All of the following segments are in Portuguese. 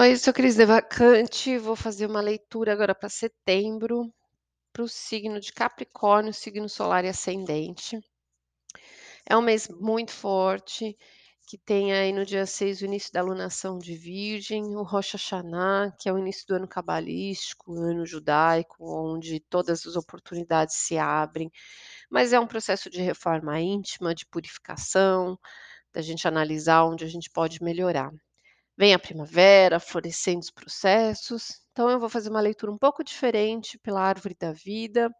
Oi, sou Cris Devacante, vou fazer uma leitura agora para setembro, para o signo de Capricórnio, signo solar e ascendente. É um mês muito forte, que tem aí no dia 6 o início da lunação de Virgem, o Rosh Hashanah, que é o início do ano cabalístico, ano judaico, onde todas as oportunidades se abrem, mas é um processo de reforma íntima, de purificação, da gente analisar onde a gente pode melhorar. Vem a primavera, florescendo os processos, então eu vou fazer uma leitura um pouco diferente pela árvore da vida,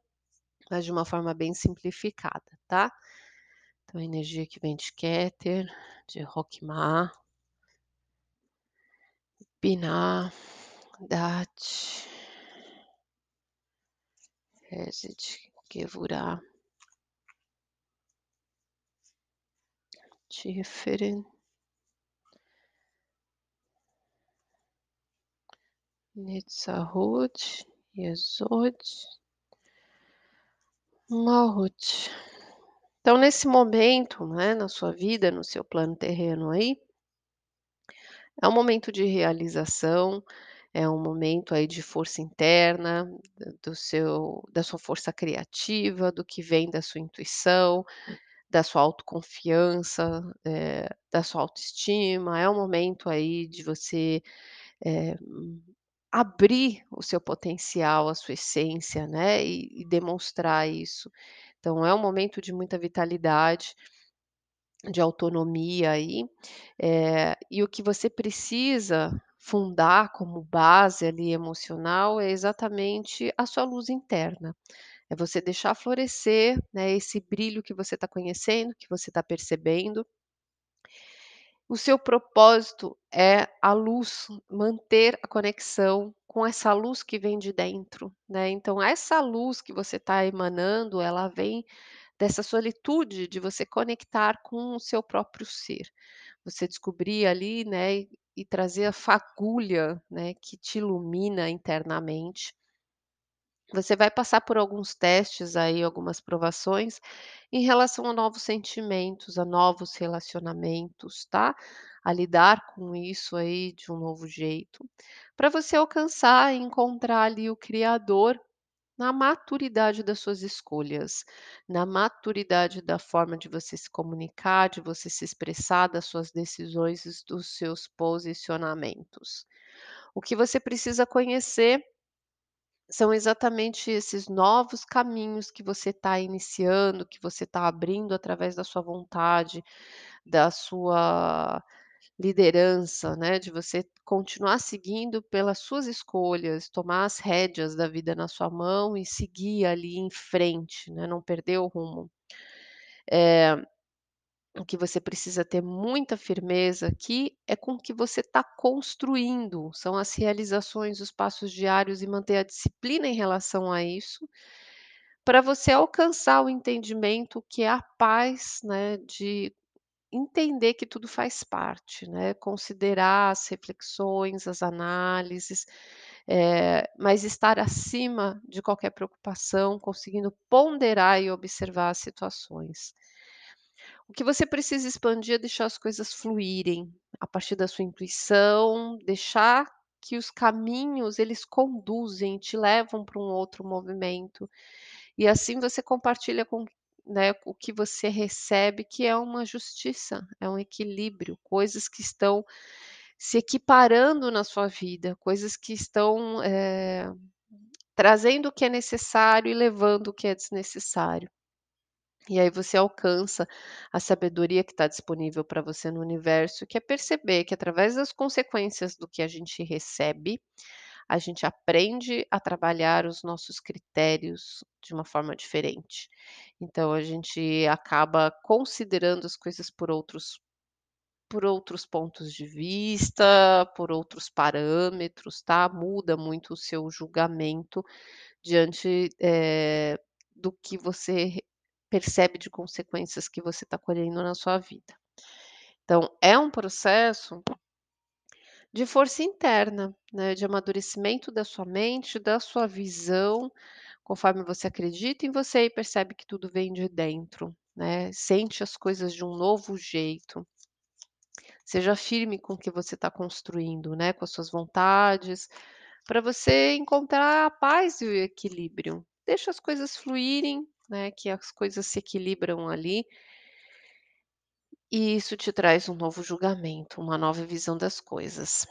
mas de uma forma bem simplificada, tá? Então a energia que vem de Keter, de Rockmar, Binah, Dat, Hesed, Gevurah, Tiferet, Netzahut, Yesod, Malhut. Então, nesse momento, né, na sua vida, no seu plano terreno aí, é um momento de realização, é um momento aí de força interna, do seu da sua força criativa, do que vem da sua intuição, da sua autoconfiança, eh, da sua autoestima. É um momento aí de você, eh, abrir o seu potencial, a sua essência, né, e e demonstrar isso. Então é um momento de muita vitalidade, de autonomia aí, eh, e o que você precisa fundar como base ali emocional é exatamente a sua luz interna. É você deixar florescer, né, esse brilho que você está conhecendo, que você está percebendo. O seu propósito é a luz, manter a conexão com essa luz que vem de dentro, né. Então essa luz que você está emanando, ela vem dessa solitude de você conectar com o seu próprio ser. Você descobrir ali, né, e trazer a fagulha, né, que te ilumina internamente. Você vai passar por alguns testes aí, algumas provações, em relação a novos sentimentos, a novos relacionamentos, tá? A lidar com isso aí de um novo jeito, para você alcançar e encontrar ali o criador na maturidade das suas escolhas, na maturidade da forma de você se comunicar, de você se expressar, das suas decisões dos seus posicionamentos. O que você precisa conhecer são exatamente esses novos caminhos que você está iniciando, que você está abrindo através da sua vontade, da sua liderança, né, de você continuar seguindo pelas suas escolhas, tomar as rédeas da vida na sua mão e seguir ali em frente, né, não perder o rumo. Eh, o que você precisa ter muita firmeza aqui é com o que você está construindo, são as realizações, os passos diários e manter a disciplina em relação a isso, para você alcançar o entendimento que é a paz, né, de entender que tudo faz parte, né, considerar as reflexões, as análises, eh, mas estar acima de qualquer preocupação, conseguindo ponderar e observar as situações. O que você precisa expandir é deixar as coisas fluírem, a partir da sua intuição, deixar que os caminhos eles conduzem, te levam para um outro movimento, e assim você compartilha com né, o que você recebe, que é uma justiça, é um equilíbrio, coisas que estão se equiparando na sua vida, coisas que estão, eh, trazendo o que é necessário e levando o que é desnecessário. E aí você alcança a sabedoria que está disponível para você no universo, que é perceber que através das consequências do que a gente recebe, a gente aprende a trabalhar os nossos critérios de uma forma diferente. Então a gente acaba considerando as coisas por outros por outros pontos de vista, por outros parâmetros, tá? Muda muito o seu julgamento diante, eh, do que você percebe de consequências que você está colhendo na sua vida. Então é um processo de força interna, né, de amadurecimento da sua mente, da sua visão, conforme você acredita em você e percebe que tudo vem de dentro, né, sente as coisas de um novo jeito. Seja firme com o que você está construindo, né, com as suas vontades, para você encontrar a paz e o equilíbrio. Deixa as coisas fluírem, né, que as coisas se equilibram ali. E isso te traz um novo julgamento, uma nova visão das coisas.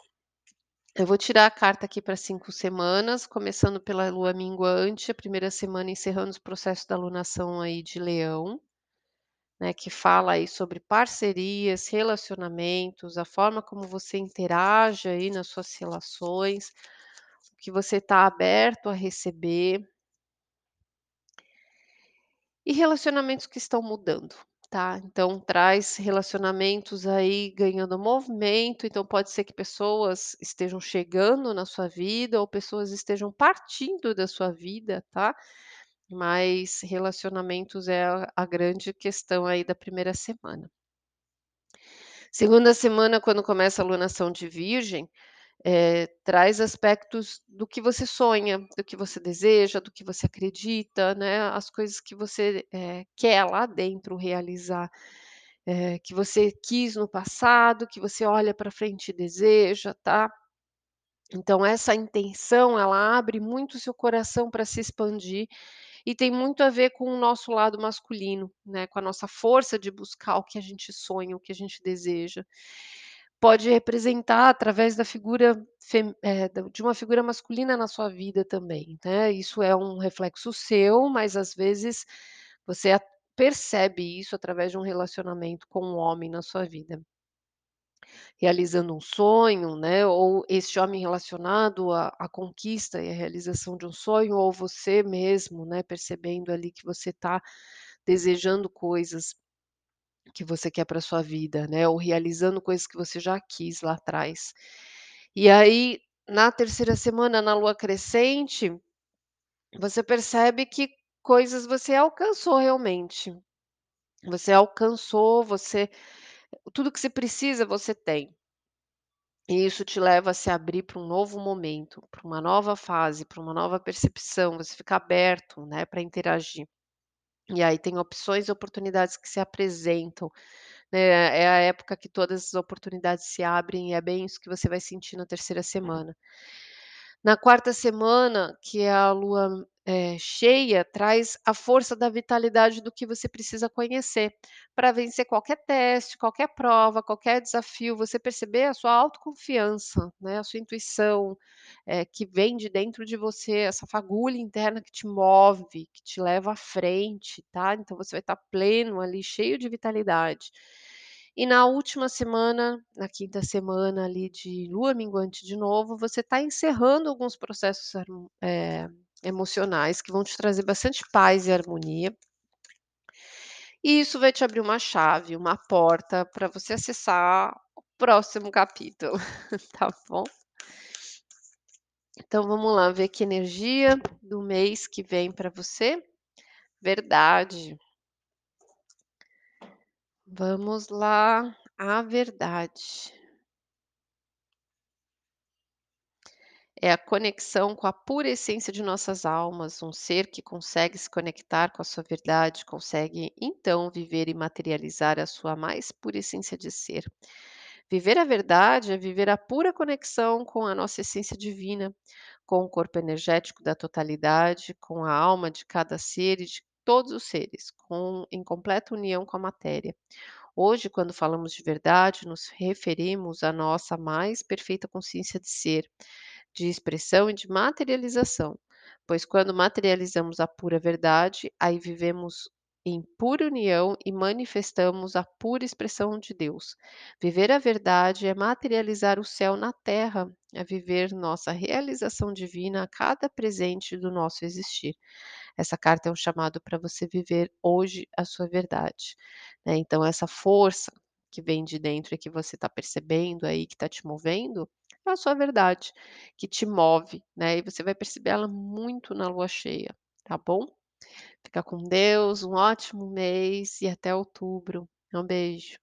Eu vou tirar a carta aqui para 5 semanas, começando pela lua minguante, a primeira semana encerrando os processos da alunação aí de Leão, né, que fala aí sobre parcerias, relacionamentos, a forma como você interage aí nas suas relações, o que você está aberto a receber. E relacionamentos que estão mudando, tá? Então traz relacionamentos aí ganhando movimento, então pode ser que pessoas estejam chegando na sua vida ou pessoas estejam partindo da sua vida, tá? Mas relacionamentos é a grande questão aí da primeira semana. Segunda semana, quando começa a alunação de Virgem, eh, traz aspectos do que você sonha, do que você deseja, do que você acredita, né, as coisas que você, eh, quer lá dentro realizar, eh, que você quis no passado, que você olha para frente e deseja, tá. Então essa intenção, ela abre muito o seu coração para se expandir, e tem muito a ver com o nosso lado masculino, né, com a nossa força de buscar o que a gente sonha, o que a gente deseja. Pode representar através da figura da de uma figura masculina na sua vida também, né, isso é um reflexo seu, mas às vezes você percebe isso através de um relacionamento com um homem na sua vida. Realizando um sonho, né, ou este homem relacionado à à conquista e à realização de um sonho, ou você mesmo, né, percebendo ali que você está desejando coisas que você quer para sua vida, né, ou realizando coisas que você já quis lá atrás. E aí, na terceira semana, na lua crescente, você percebe que coisas você alcançou realmente. Você alcançou, você tudo que você precisa, você tem. E isso te leva a se abrir para um novo momento, para uma nova fase, para uma nova percepção, você fica aberto, né, para interagir. E aí tem opções e oportunidades que se apresentam, né, é a época que todas as oportunidades se abrem e é bem isso que você vai sentir na terceira semana. Na quarta semana, que é a lua, eh, cheia, traz a força da vitalidade do que você precisa conhecer, para vencer qualquer teste, qualquer prova, qualquer desafio, você perceber a sua autoconfiança, né, a sua intuição, eh, que vem de dentro de você, essa fagulha interna que te move, que te leva à frente, tá. Então você vai estar pleno ali, cheio de vitalidade. E na última semana, na quinta semana ali de lua minguante de novo, você está encerrando alguns processos eh, emocionais que vão te trazer bastante paz e harmonia. E isso vai te abrir uma chave, uma porta para você acessar o próximo capítulo, tá bom? Então vamos lá ver que energia do mês que vem para você. Verdade. Vamos lá, a verdade. É a conexão com a pura essência de nossas almas, um ser que consegue se conectar com a sua verdade, consegue então viver e materializar a sua mais pura essência de ser. Viver a verdade é viver a pura conexão com a nossa essência divina, com o corpo energético da totalidade, com a alma de cada ser e de todos os seres, com em completa união com a matéria. Hoje, quando falamos de verdade, nos referimos à nossa mais perfeita consciência de ser, de expressão e de materialização, pois quando materializamos a pura verdade, aí vivemos em pura união e manifestamos a pura expressão de Deus. Viver a verdade é materializar o céu na terra, é viver nossa realização divina a cada presente do nosso existir. Essa carta é um chamado para você viver hoje a sua verdade, né. Então essa força que vem de dentro e que você está percebendo aí, que está te movendo, é a sua verdade, que te move, né, e você vai perceber ela muito na lua cheia, tá bom? Fica com Deus, um ótimo mês e até outubro. Um beijo.